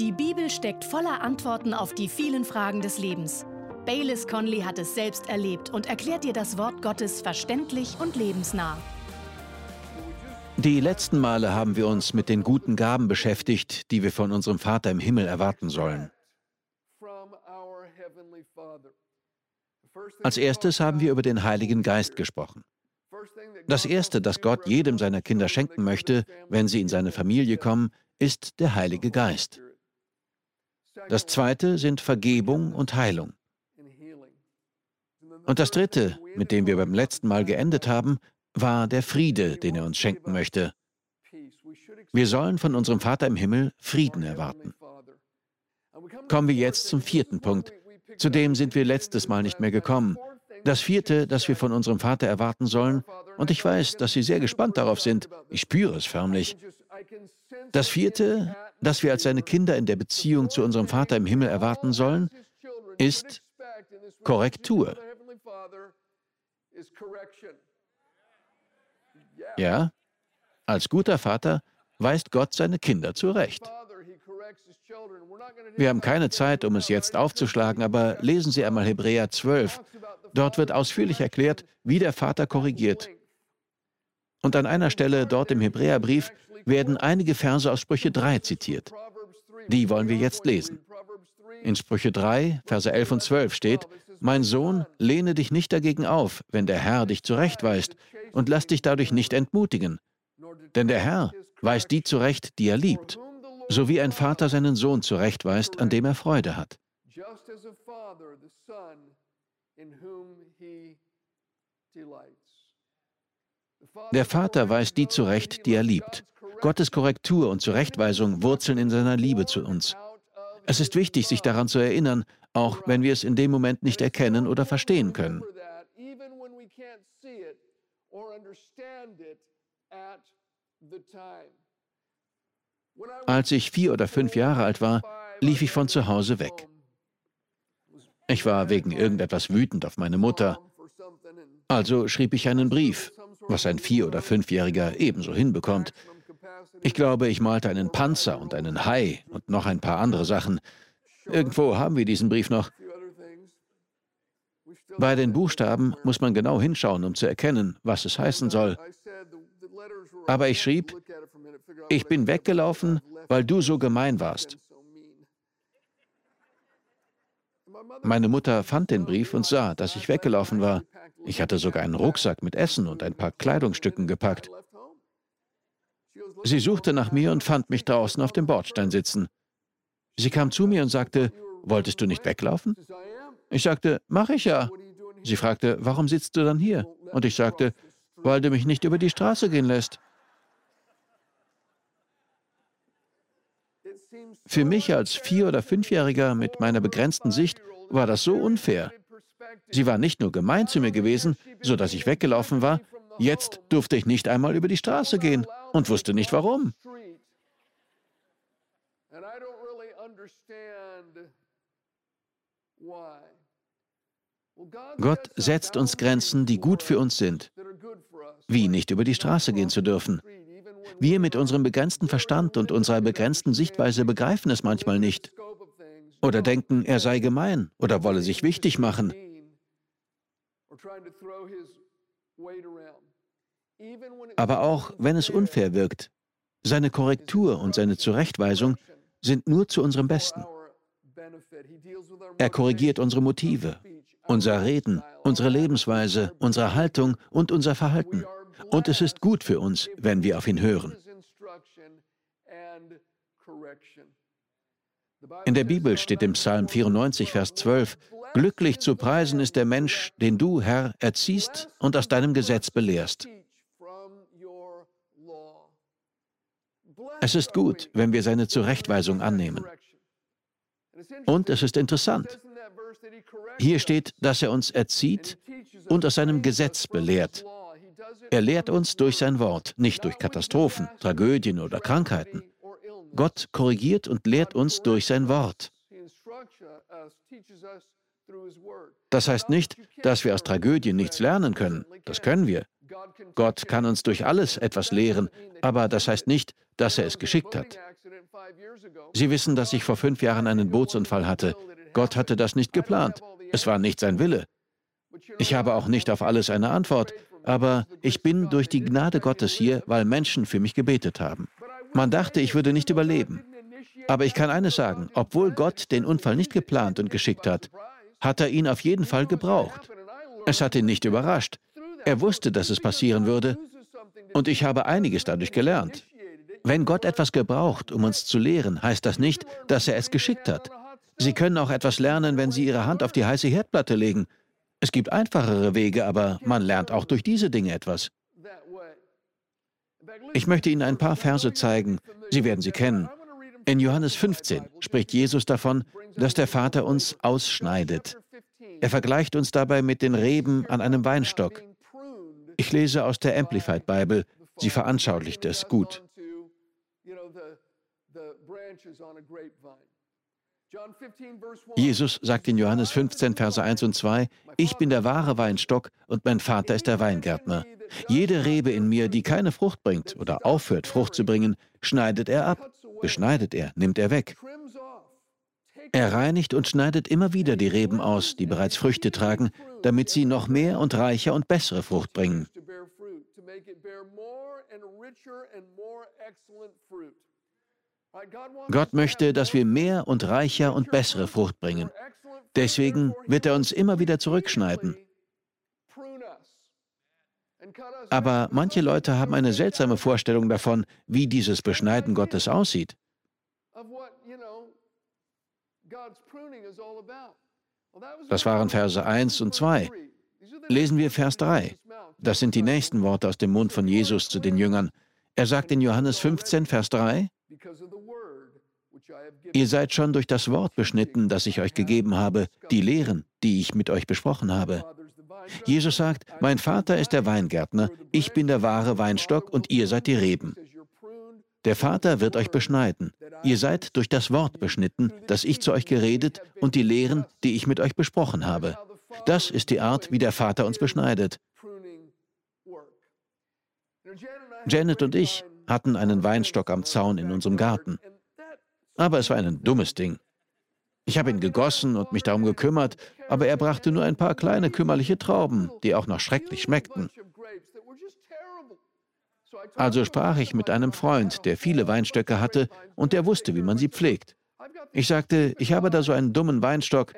Die Bibel steckt voller Antworten auf die vielen Fragen des Lebens. Baylis Conley hat es selbst erlebt und erklärt dir das Wort Gottes verständlich und lebensnah. Die letzten Male haben wir uns mit den guten Gaben beschäftigt, die wir von unserem Vater im Himmel erwarten sollen. Als erstes haben wir über den Heiligen Geist gesprochen. Das Erste, das Gott jedem seiner Kinder schenken möchte, wenn sie in seine Familie kommen, ist der Heilige Geist. Das zweite sind Vergebung und Heilung. Und das dritte, mit dem wir beim letzten Mal geendet haben, war der Friede, den er uns schenken möchte. Wir sollen von unserem Vater im Himmel Frieden erwarten. Kommen wir jetzt zum vierten Punkt. Zu dem sind wir letztes Mal nicht mehr gekommen. Das vierte, das wir von unserem Vater erwarten sollen, und ich weiß, dass Sie sehr gespannt darauf sind, ich spüre es förmlich. Das vierte, das wir als seine Kinder in der Beziehung zu unserem Vater im Himmel erwarten sollen, ist Korrektur. Ja, als guter Vater weist Gott seine Kinder zurecht. Wir haben keine Zeit, um es jetzt aufzuschlagen, aber lesen Sie einmal Hebräer 12. Dort wird ausführlich erklärt, wie der Vater korrigiert. Und an einer Stelle dort im Hebräerbrief werden einige Verse aus Sprüche 3 zitiert. Die wollen wir jetzt lesen. In Sprüche 3, Verse 11 und 12 steht, Mein Sohn, lehne dich nicht dagegen auf, wenn der Herr dich zurechtweist, und lass dich dadurch nicht entmutigen. Denn der Herr weist die zurecht, die er liebt, so wie ein Vater seinen Sohn zurechtweist, an dem er Freude hat. Der Vater weist die zurecht, die er liebt. Gottes Korrektur und Zurechtweisung wurzeln in seiner Liebe zu uns. Es ist wichtig, sich daran zu erinnern, auch wenn wir es in dem Moment nicht erkennen oder verstehen können. Als ich vier oder fünf Jahre alt war, lief ich von zu Hause weg. Ich war wegen irgendetwas wütend auf meine Mutter. Also schrieb ich einen Brief, was ein vier- oder fünfjähriger ebenso hinbekommt. Ich glaube, ich malte einen Panzer und einen Hai und noch ein paar andere Sachen. Irgendwo haben wir diesen Brief noch. Bei den Buchstaben muss man genau hinschauen, um zu erkennen, was es heißen soll. Aber ich schrieb, ich bin weggelaufen, weil du so gemein warst. Meine Mutter fand den Brief und sah, dass ich weggelaufen war. Ich hatte sogar einen Rucksack mit Essen und ein paar Kleidungsstücken gepackt. Sie suchte nach mir und fand mich draußen auf dem Bordstein sitzen. Sie kam zu mir und sagte, wolltest du nicht weglaufen? Ich sagte, mach ich ja. Sie fragte, warum sitzt du dann hier? Und ich sagte, weil du mich nicht über die Straße gehen lässt. Für mich als Vier- oder Fünfjähriger mit meiner begrenzten Sicht war das so unfair. Sie war nicht nur gemein zu mir gewesen, so dass ich weggelaufen war, jetzt durfte ich nicht einmal über die Straße gehen und wusste nicht warum. Gott setzt uns Grenzen, die gut für uns sind, wie nicht über die Straße gehen zu dürfen. Wir mit unserem begrenzten Verstand und unserer begrenzten Sichtweise begreifen es manchmal nicht. Oder denken, er sei gemein oder wolle sich wichtig machen. Aber auch wenn es unfair wirkt, seine Korrektur und seine Zurechtweisung sind nur zu unserem Besten. Er korrigiert unsere Motive, unser Reden, unsere Lebensweise, unsere Haltung und unser Verhalten. Und es ist gut für uns, wenn wir auf ihn hören. In der Bibel steht im Psalm 94, Vers 12, Glücklich zu preisen ist der Mensch, den du, Herr, erziehst und aus deinem Gesetz belehrst. Es ist gut, wenn wir seine Zurechtweisung annehmen. Und es ist interessant. Hier steht, dass er uns erzieht und aus seinem Gesetz belehrt. Er lehrt uns durch sein Wort, nicht durch Katastrophen, Tragödien oder Krankheiten. Gott korrigiert und lehrt uns durch sein Wort. Das heißt nicht, dass wir aus Tragödien nichts lernen können. Das können wir. Gott kann uns durch alles etwas lehren, aber das heißt nicht, dass er es geschickt hat. Sie wissen, dass ich vor fünf Jahren einen Bootsunfall hatte. Gott hatte das nicht geplant. Es war nicht sein Wille. Ich habe auch nicht auf alles eine Antwort, aber ich bin durch die Gnade Gottes hier, weil Menschen für mich gebetet haben. Man dachte, ich würde nicht überleben. Aber ich kann eines sagen, obwohl Gott den Unfall nicht geplant und geschickt hat, hat er ihn auf jeden Fall gebraucht. Es hat ihn nicht überrascht. Er wusste, dass es passieren würde, und ich habe einiges dadurch gelernt. Wenn Gott etwas gebraucht, um uns zu lehren, heißt das nicht, dass er es geschickt hat. Sie können auch etwas lernen, wenn Sie Ihre Hand auf die heiße Herdplatte legen. Es gibt einfachere Wege, aber man lernt auch durch diese Dinge etwas. Ich möchte Ihnen ein paar Verse zeigen. Sie werden sie kennen. In Johannes 15 spricht Jesus davon, dass der Vater uns ausschneidet. Er vergleicht uns dabei mit den Reben an einem Weinstock. Ich lese aus der Amplified Bible. Sie veranschaulicht es gut. Jesus sagt in Johannes 15, Verse 1 und 2, Ich bin der wahre Weinstock und mein Vater ist der Weingärtner. Jede Rebe in mir, die keine Frucht bringt oder aufhört, Frucht zu bringen, schneidet er ab, beschneidet er, nimmt er weg. Er reinigt und schneidet immer wieder die Reben aus, die bereits Früchte tragen, damit sie noch mehr und reicher und bessere Frucht bringen. Gott möchte, dass wir mehr und reicher und bessere Frucht bringen. Deswegen wird er uns immer wieder zurückschneiden. Aber manche Leute haben eine seltsame Vorstellung davon, wie dieses Beschneiden Gottes aussieht. Das waren Verse 1 und 2. Lesen wir Vers 3. Das sind die nächsten Worte aus dem Mund von Jesus zu den Jüngern. Er sagt in Johannes 15, Vers 3, Ihr seid schon durch das Wort beschnitten, das ich euch gegeben habe, die Lehren, die ich mit euch besprochen habe. Jesus sagt, mein Vater ist der Weingärtner, ich bin der wahre Weinstock und ihr seid die Reben. Der Vater wird euch beschneiden. Ihr seid durch das Wort beschnitten, das ich zu euch geredet und die Lehren, die ich mit euch besprochen habe. Das ist die Art, wie der Vater uns beschneidet. Janet und ich hatten einen Weinstock am Zaun in unserem Garten. Aber es war ein dummes Ding. Ich habe ihn gegossen und mich darum gekümmert, aber er brachte nur ein paar kleine kümmerliche Trauben, die auch noch schrecklich schmeckten. Also sprach ich mit einem Freund, der viele Weinstöcke hatte und der wusste, wie man sie pflegt. Ich sagte, ich habe da so einen dummen Weinstock.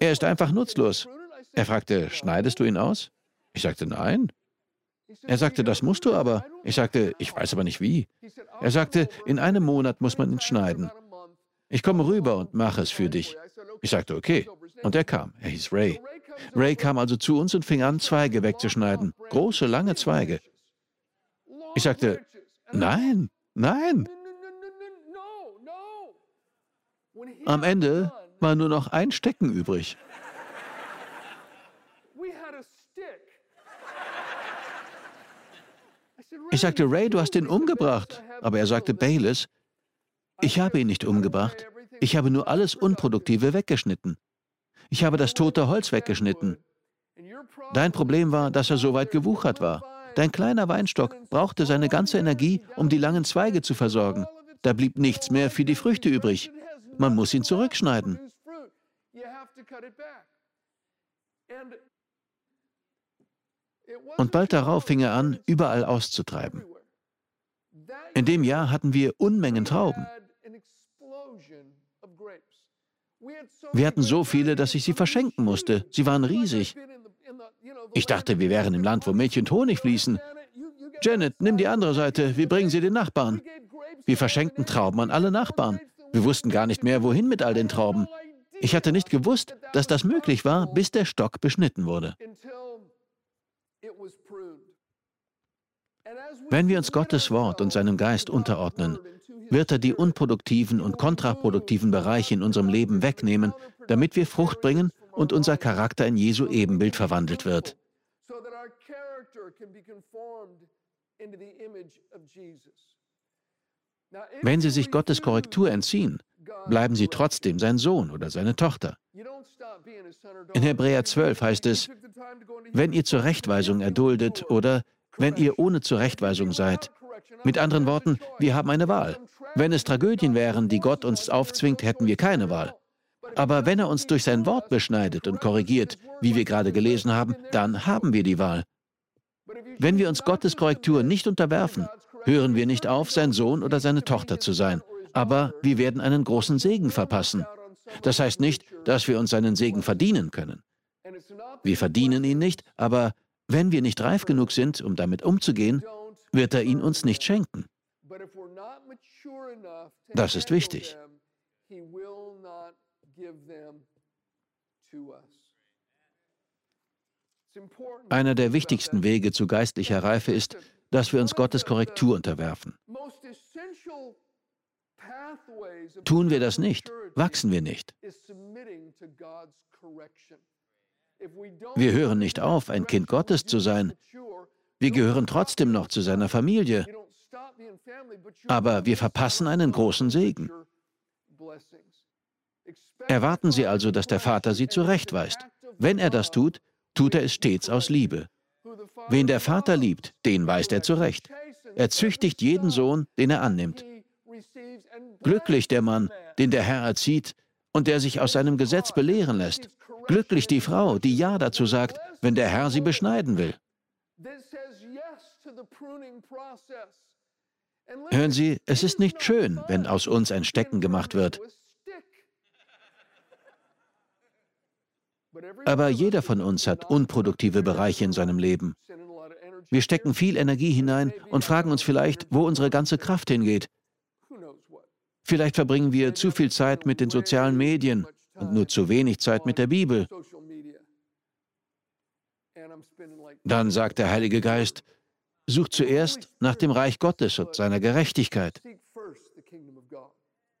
Er ist einfach nutzlos. Er fragte, schneidest du ihn aus? Ich sagte, nein. Er sagte, das musst du aber. Ich sagte, ich weiß aber nicht wie. Er sagte, in einem Monat muss man ihn schneiden. Ich komme rüber und mache es für dich. Ich sagte, okay. Und er kam. Er hieß Ray. Ray kam also zu uns und fing an, Zweige wegzuschneiden. Große, lange Zweige. Ich sagte, nein, nein. Am Ende war nur noch ein Stecken übrig. Ich sagte, Ray, du hast ihn umgebracht. Aber er sagte, Bayless, ich habe ihn nicht umgebracht. Ich habe nur alles Unproduktive weggeschnitten. Ich habe das tote Holz weggeschnitten. Dein Problem war, dass er so weit gewuchert war. Dein kleiner Weinstock brauchte seine ganze Energie, um die langen Zweige zu versorgen. Da blieb nichts mehr für die Früchte übrig. Man muss ihn zurückschneiden. Und bald darauf fing er an, überall auszutreiben. In dem Jahr hatten wir Unmengen Trauben. Wir hatten so viele, dass ich sie verschenken musste. Sie waren riesig. Ich dachte, wir wären im Land, wo Milch und Honig fließen. Janet, nimm die andere Seite, wir bringen sie den Nachbarn. Wir verschenkten Trauben an alle Nachbarn. Wir wussten gar nicht mehr, wohin mit all den Trauben. Ich hatte nicht gewusst, dass das möglich war, bis der Stock beschnitten wurde. Wenn wir uns Gottes Wort und seinem Geist unterordnen, wird er die unproduktiven und kontraproduktiven Bereiche in unserem Leben wegnehmen, damit wir Frucht bringen und unser Charakter in Jesu Ebenbild verwandelt wird. Wenn Sie sich Gottes Korrektur entziehen, bleiben Sie trotzdem sein Sohn oder seine Tochter. In Hebräer 12 heißt es, wenn ihr Zurechtweisung erduldet oder wenn ihr ohne Zurechtweisung seid. Mit anderen Worten, wir haben eine Wahl. Wenn es Tragödien wären, die Gott uns aufzwingt, hätten wir keine Wahl. Aber wenn er uns durch sein Wort beschneidet und korrigiert, wie wir gerade gelesen haben, dann haben wir die Wahl. Wenn wir uns Gottes Korrektur nicht unterwerfen, hören wir nicht auf, sein Sohn oder seine Tochter zu sein. Aber wir werden einen großen Segen verpassen. Das heißt nicht, dass wir uns seinen Segen verdienen können. Wir verdienen ihn nicht, aber wenn wir nicht reif genug sind, um damit umzugehen, wird er ihn uns nicht schenken. Das ist wichtig. Einer der wichtigsten Wege zu geistlicher Reife ist, dass wir uns Gottes Korrektur unterwerfen. Tun wir das nicht, wachsen wir nicht. Wir hören nicht auf, ein Kind Gottes zu sein. Wir gehören trotzdem noch zu seiner Familie. Aber wir verpassen einen großen Segen. Erwarten Sie also, dass der Vater Sie zurechtweist. Wenn er das tut, tut er es stets aus Liebe. Wen der Vater liebt, den weist er zurecht. Er züchtigt jeden Sohn, den er annimmt. Glücklich der Mann, den der Herr erzieht und der sich aus seinem Gesetz belehren lässt. Glücklich die Frau, die Ja dazu sagt, wenn der Herr sie beschneiden will. Hören Sie, es ist nicht schön, wenn aus uns ein Stecken gemacht wird. Aber jeder von uns hat unproduktive Bereiche in seinem Leben. Wir stecken viel Energie hinein und fragen uns vielleicht, wo unsere ganze Kraft hingeht. Vielleicht verbringen wir zu viel Zeit mit den sozialen Medien und nur zu wenig Zeit mit der Bibel. Dann sagt der Heilige Geist, such zuerst nach dem Reich Gottes und seiner Gerechtigkeit.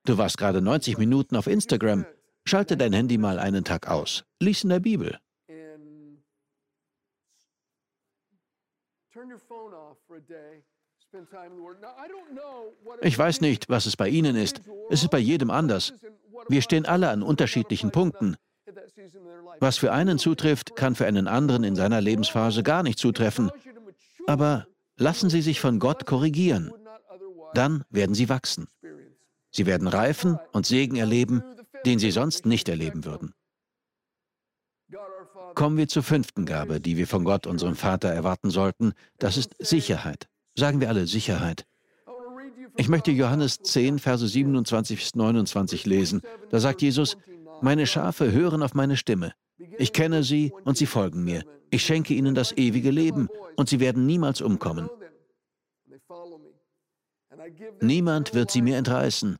Du warst gerade 90 Minuten auf Instagram. Schalte dein Handy mal einen Tag aus. Lies in der Bibel. Ich weiß nicht, was es bei Ihnen ist. Es ist bei jedem anders. Wir stehen alle an unterschiedlichen Punkten. Was für einen zutrifft, kann für einen anderen in seiner Lebensphase gar nicht zutreffen. Aber lassen Sie sich von Gott korrigieren. Dann werden Sie wachsen. Sie werden reifen und Segen erleben, den Sie sonst nicht erleben würden. Kommen wir zur fünften Gabe, die wir von Gott, unserem Vater, erwarten sollten. Das ist Sicherheit. Sagen wir alle Sicherheit. Ich möchte Johannes 10, Verse 27 bis 29 lesen. Da sagt Jesus, meine Schafe hören auf meine Stimme. Ich kenne sie und sie folgen mir. Ich schenke ihnen das ewige Leben und sie werden niemals umkommen. Niemand wird sie mir entreißen,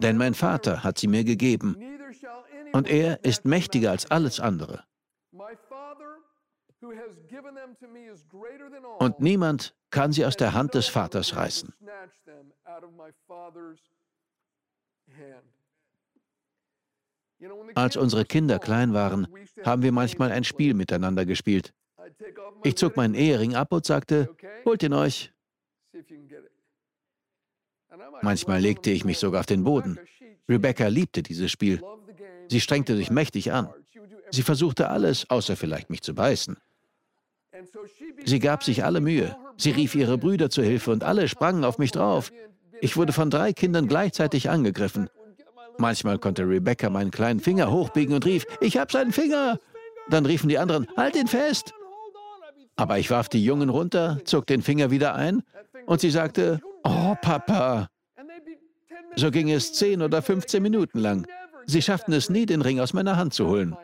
denn mein Vater hat sie mir gegeben und er ist mächtiger als alles andere. Und niemand kann sie aus der Hand des Vaters reißen. Als unsere Kinder klein waren, haben wir manchmal ein Spiel miteinander gespielt. Ich zog meinen Ehering ab und sagte, holt ihn euch. Manchmal legte ich mich sogar auf den Boden. Rebecca liebte dieses Spiel. Sie strengte sich mächtig an. Sie versuchte alles, außer vielleicht mich zu beißen. Sie gab sich alle Mühe. Sie rief ihre Brüder zu Hilfe und alle sprangen auf mich drauf. Ich wurde von drei Kindern gleichzeitig angegriffen. Manchmal konnte Rebecca meinen kleinen Finger hochbiegen und rief, ich hab seinen Finger. Dann riefen die anderen, halt ihn fest. Aber ich warf die Jungen runter, zog den Finger wieder ein und sie sagte, oh Papa. So ging es zehn oder 15 Minuten lang. Sie schafften es nie, den Ring aus meiner Hand zu holen.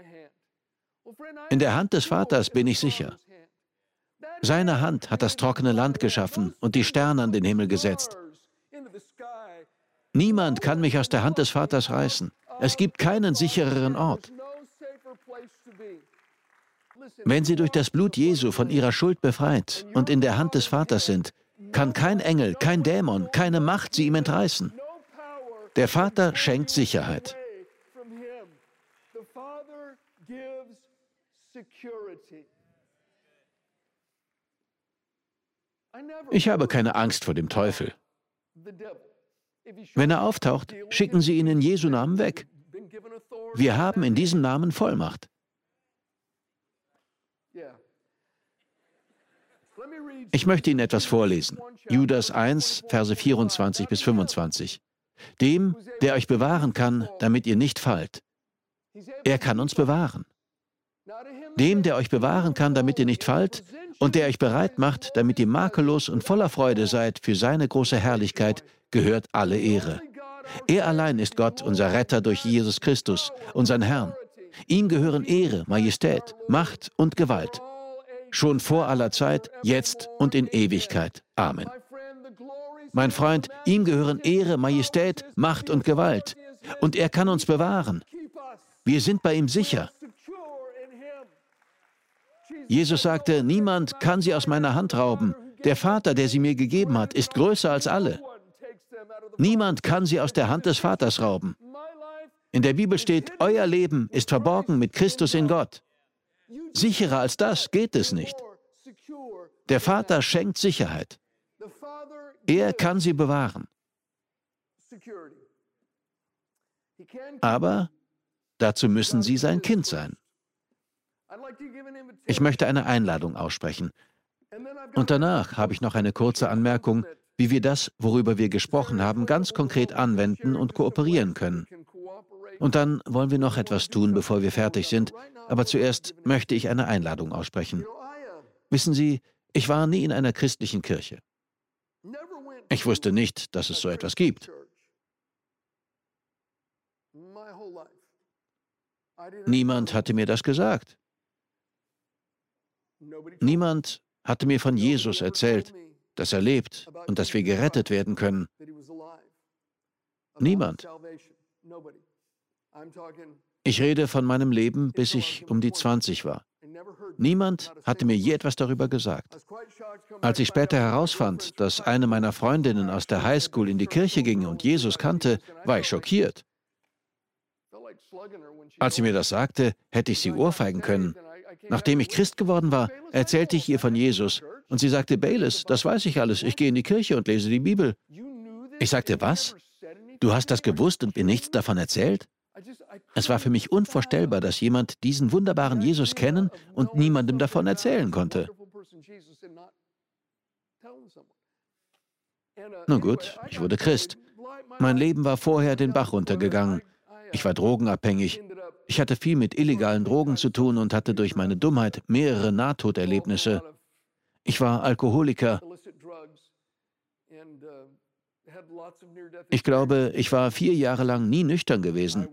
In der Hand des Vaters bin ich sicher. Seine Hand hat das trockene Land geschaffen und die Sterne an den Himmel gesetzt. Niemand kann mich aus der Hand des Vaters reißen. Es gibt keinen sichereren Ort. Wenn Sie durch das Blut Jesu von Ihrer Schuld befreit und in der Hand des Vaters sind, kann kein Engel, kein Dämon, keine Macht Sie ihm entreißen. Der Vater schenkt Sicherheit. Ich habe keine Angst vor dem Teufel. Wenn er auftaucht, schicken Sie ihn in Jesu Namen weg. Wir haben in diesem Namen Vollmacht. Ich möchte Ihnen etwas vorlesen. Judas 1, Verse 24 bis 25. Dem, der euch bewahren kann, damit ihr nicht fallt. Er kann uns bewahren. Dem, der euch bewahren kann, damit ihr nicht fallt, und der euch bereit macht, damit ihr makellos und voller Freude seid für seine große Herrlichkeit, gehört alle Ehre. Er allein ist Gott, unser Retter durch Jesus Christus, unseren Herrn. Ihm gehören Ehre, Majestät, Macht und Gewalt. Schon vor aller Zeit, jetzt und in Ewigkeit. Amen. Mein Freund, ihm gehören Ehre, Majestät, Macht und Gewalt. Und er kann uns bewahren. Wir sind bei ihm sicher. Jesus sagte, niemand kann sie aus meiner Hand rauben. Der Vater, der sie mir gegeben hat, ist größer als alle. Niemand kann sie aus der Hand des Vaters rauben. In der Bibel steht, euer Leben ist verborgen mit Christus in Gott. Sicherer als das geht es nicht. Der Vater schenkt Sicherheit. Er kann sie bewahren. Aber dazu müssen sie sein Kind sein. Ich möchte eine Einladung aussprechen. Und danach habe ich noch eine kurze Anmerkung, wie wir das, worüber wir gesprochen haben, ganz konkret anwenden und kooperieren können. Und dann wollen wir noch etwas tun, bevor wir fertig sind. Aber zuerst möchte ich eine Einladung aussprechen. Wissen Sie, ich war nie in einer christlichen Kirche. Ich wusste nicht, dass es so etwas gibt. Niemand hatte mir das gesagt. Niemand hatte mir von Jesus erzählt, dass er lebt und dass wir gerettet werden können. Niemand. Ich rede von meinem Leben, bis ich um die 20 war. Niemand hatte mir je etwas darüber gesagt. Als ich später herausfand, dass eine meiner Freundinnen aus der Highschool in die Kirche ging und Jesus kannte, war ich schockiert. Als sie mir das sagte, hätte ich sie ohrfeigen können. Nachdem ich Christ geworden war, erzählte ich ihr von Jesus und sie sagte, Bayless, das weiß ich alles, ich gehe in die Kirche und lese die Bibel. Ich sagte, was? Du hast das gewusst und mir nichts davon erzählt? Es war für mich unvorstellbar, dass jemand diesen wunderbaren Jesus kennen und niemandem davon erzählen konnte. Nun gut, ich wurde Christ. Mein Leben war vorher den Bach runtergegangen. Ich war drogenabhängig. Ich hatte viel mit illegalen Drogen zu tun und hatte durch meine Dummheit mehrere Nahtoderlebnisse. Ich war Alkoholiker. Ich glaube, ich war vier Jahre lang nie nüchtern gewesen.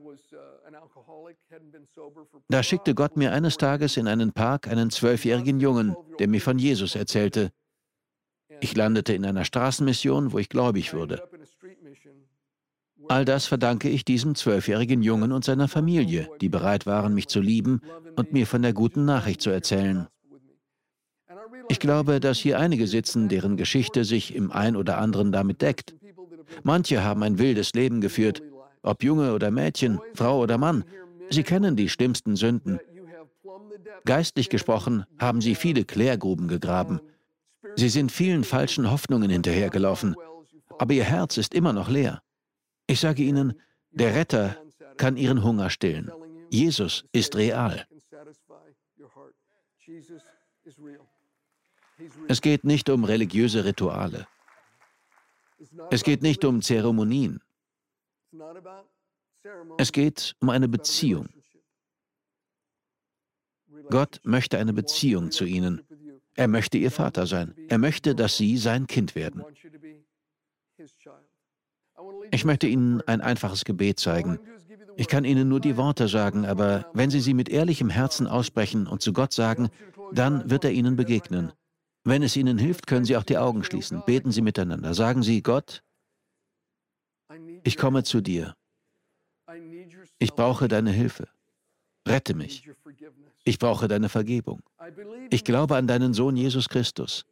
Da schickte Gott mir eines Tages in einen Park einen zwölfjährigen Jungen, der mir von Jesus erzählte. Ich landete in einer Straßenmission, wo ich gläubig wurde. All das verdanke ich diesem zwölfjährigen Jungen und seiner Familie, die bereit waren, mich zu lieben und mir von der guten Nachricht zu erzählen. Ich glaube, dass hier einige sitzen, deren Geschichte sich im ein oder anderen damit deckt. Manche haben ein wildes Leben geführt, ob Junge oder Mädchen, Frau oder Mann. Sie kennen die schlimmsten Sünden. Geistlich gesprochen haben sie viele Klärgruben gegraben. Sie sind vielen falschen Hoffnungen hinterhergelaufen, aber ihr Herz ist immer noch leer. Ich sage Ihnen, der Retter kann Ihren Hunger stillen. Jesus ist real. Es geht nicht um religiöse Rituale. Es geht nicht um Zeremonien. Es geht um eine Beziehung. Gott möchte eine Beziehung zu ihnen. Er möchte ihr Vater sein. Er möchte, dass sie sein Kind werden. Ich möchte Ihnen ein einfaches Gebet zeigen. Ich kann Ihnen nur die Worte sagen, aber wenn Sie sie mit ehrlichem Herzen aussprechen und zu Gott sagen, dann wird er Ihnen begegnen. Wenn es Ihnen hilft, können Sie auch die Augen schließen. Beten Sie miteinander. Sagen Sie, Gott, ich komme zu dir. Ich brauche deine Hilfe. Rette mich. Ich brauche deine Vergebung. Ich glaube an deinen Sohn Jesus Christus.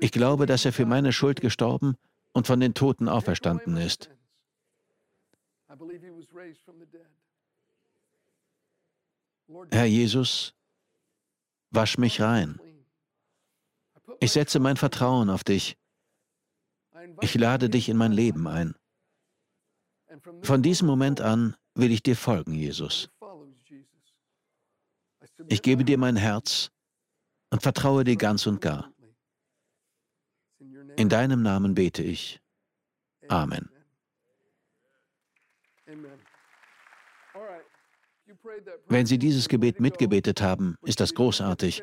Ich glaube, dass er für meine Schuld gestorben und von den Toten auferstanden ist. Herr Jesus, wasch mich rein. Ich setze mein Vertrauen auf dich. Ich lade dich in mein Leben ein. Von diesem Moment an will ich dir folgen, Jesus. Ich gebe dir mein Herz und vertraue dir ganz und gar. In deinem Namen bete ich. Amen. Wenn Sie dieses Gebet mitgebetet haben, ist das großartig.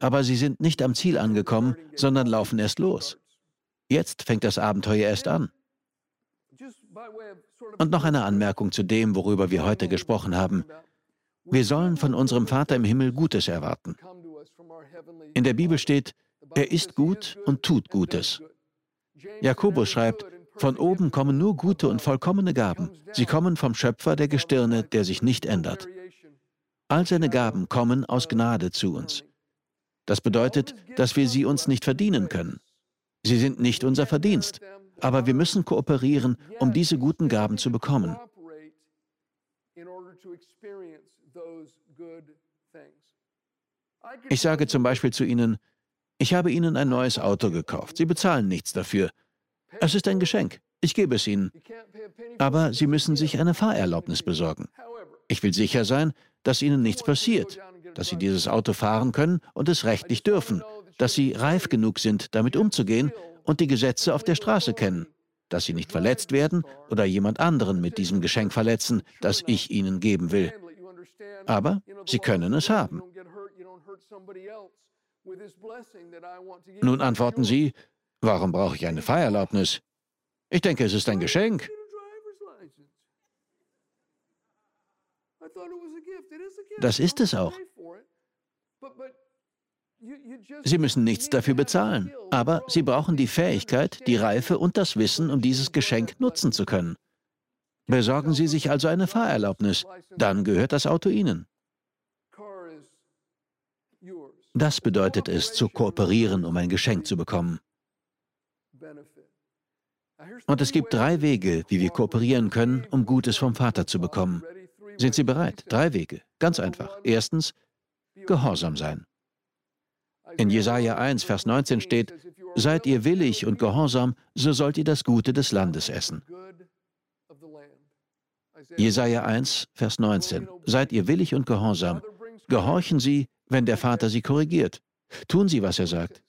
Aber Sie sind nicht am Ziel angekommen, sondern laufen erst los. Jetzt fängt das Abenteuer erst an. Und noch eine Anmerkung zu dem, worüber wir heute gesprochen haben. Wir sollen von unserem Vater im Himmel Gutes erwarten. In der Bibel steht, er ist gut und tut Gutes. Jakobus schreibt, von oben kommen nur gute und vollkommene Gaben. Sie kommen vom Schöpfer der Gestirne, der sich nicht ändert. All seine Gaben kommen aus Gnade zu uns. Das bedeutet, dass wir sie uns nicht verdienen können. Sie sind nicht unser Verdienst, aber wir müssen kooperieren, um diese guten Gaben zu bekommen. Ich sage zum Beispiel zu Ihnen, ich habe Ihnen ein neues Auto gekauft. Sie bezahlen nichts dafür. Es ist ein Geschenk. Ich gebe es Ihnen. Aber Sie müssen sich eine Fahrerlaubnis besorgen. Ich will sicher sein, dass Ihnen nichts passiert, dass Sie dieses Auto fahren können und es rechtlich dürfen, dass Sie reif genug sind, damit umzugehen und die Gesetze auf der Straße kennen, dass Sie nicht verletzt werden oder jemand anderen mit diesem Geschenk verletzen, das ich Ihnen geben will. Aber Sie können es haben. Nun antworten Sie, warum brauche ich eine Fahrerlaubnis? Ich denke, es ist ein Geschenk. Das ist es auch. Sie müssen nichts dafür bezahlen, aber Sie brauchen die Fähigkeit, die Reife und das Wissen, um dieses Geschenk nutzen zu können. Besorgen Sie sich also eine Fahrerlaubnis, dann gehört das Auto Ihnen. Das bedeutet es, zu kooperieren, um ein Geschenk zu bekommen. Und es gibt drei Wege, wie wir kooperieren können, um Gutes vom Vater zu bekommen. Sind Sie bereit? Drei Wege. Ganz einfach. Erstens, Gehorsam sein. In Jesaja 1, Vers 19 steht: Seid ihr willig und gehorsam, so sollt ihr das Gute des Landes essen. Jesaja 1, Vers 19. Seid ihr willig und gehorsam. Gehorchen Sie, wenn der Vater Sie korrigiert. Tun Sie, was er sagt.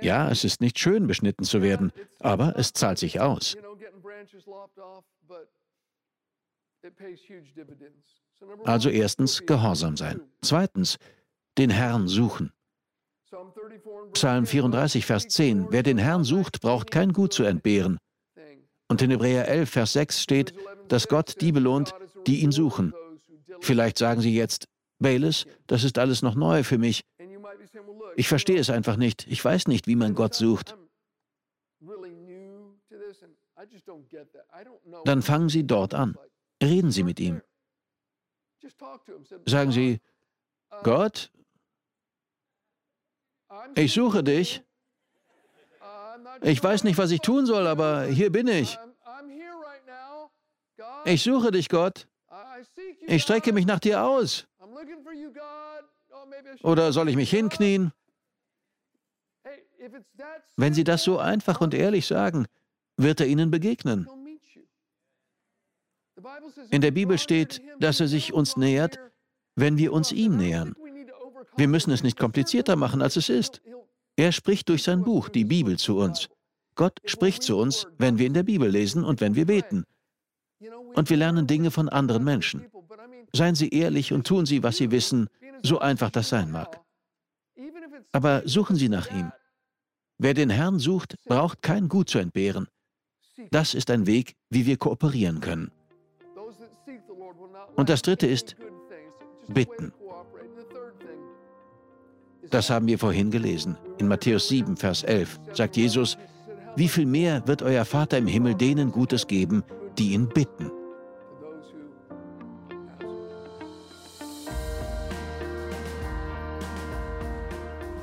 Ja, es ist nicht schön, beschnitten zu werden, aber es zahlt sich aus. Also erstens Gehorsam sein. Zweitens den Herrn suchen. Psalm 34, Vers 10. Wer den Herrn sucht, braucht kein Gut zu entbehren. Und in Hebräer 11, Vers 6 steht, dass Gott die belohnt, die ihn suchen. Vielleicht sagen Sie jetzt, Bayless, das ist alles noch neu für mich. Ich verstehe es einfach nicht. Ich weiß nicht, wie man Gott sucht. Dann fangen Sie dort an. Reden Sie mit ihm. Sagen Sie, Gott, ich suche dich. Ich weiß nicht, was ich tun soll, aber hier bin ich. Ich suche dich, Gott. Ich strecke mich nach dir aus. Oder soll ich mich hinknien? Wenn Sie das so einfach und ehrlich sagen, wird er Ihnen begegnen. In der Bibel steht, dass er sich uns nähert, wenn wir uns ihm nähern. Wir müssen es nicht komplizierter machen, als es ist. Er spricht durch sein Buch, die Bibel, zu uns. Gott spricht zu uns, wenn wir in der Bibel lesen und wenn wir beten. Und wir lernen Dinge von anderen Menschen. Seien Sie ehrlich und tun Sie, was Sie wissen, so einfach das sein mag. Aber suchen Sie nach ihm. Wer den Herrn sucht, braucht kein Gut zu entbehren. Das ist ein Weg, wie wir kooperieren können. Und das Dritte ist bitten. Das haben wir vorhin gelesen. In Matthäus 7, Vers 11 sagt Jesus, wie viel mehr wird euer Vater im Himmel denen Gutes geben, die ihn bitten.